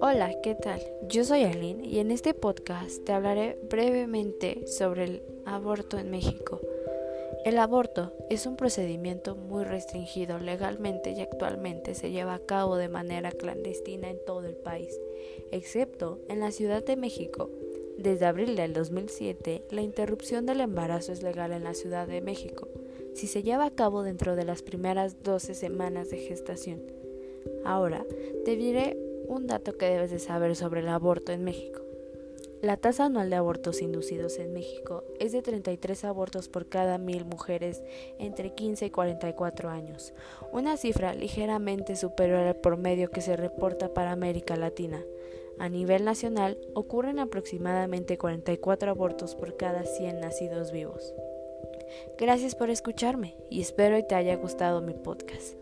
Hola, ¿qué tal? Yo soy Aline y en este podcast te hablaré brevemente sobre el aborto en México. El aborto es un procedimiento muy restringido legalmente y actualmente se lleva a cabo de manera clandestina en todo el país, excepto en la Ciudad de México. Desde abril del 2007, la interrupción del embarazo es legal en la Ciudad de México si se lleva a cabo dentro de las primeras 12 semanas de gestación. Ahora, te diré un dato que debes de saber sobre el aborto en México. La tasa anual de abortos inducidos en México es de 33 abortos por cada mil mujeres entre 15 y 44 años, una cifra ligeramente superior al promedio que se reporta para América Latina. A nivel nacional ocurren aproximadamente 44 abortos por cada 100 nacidos vivos. Gracias por escucharme y espero que te haya gustado mi podcast.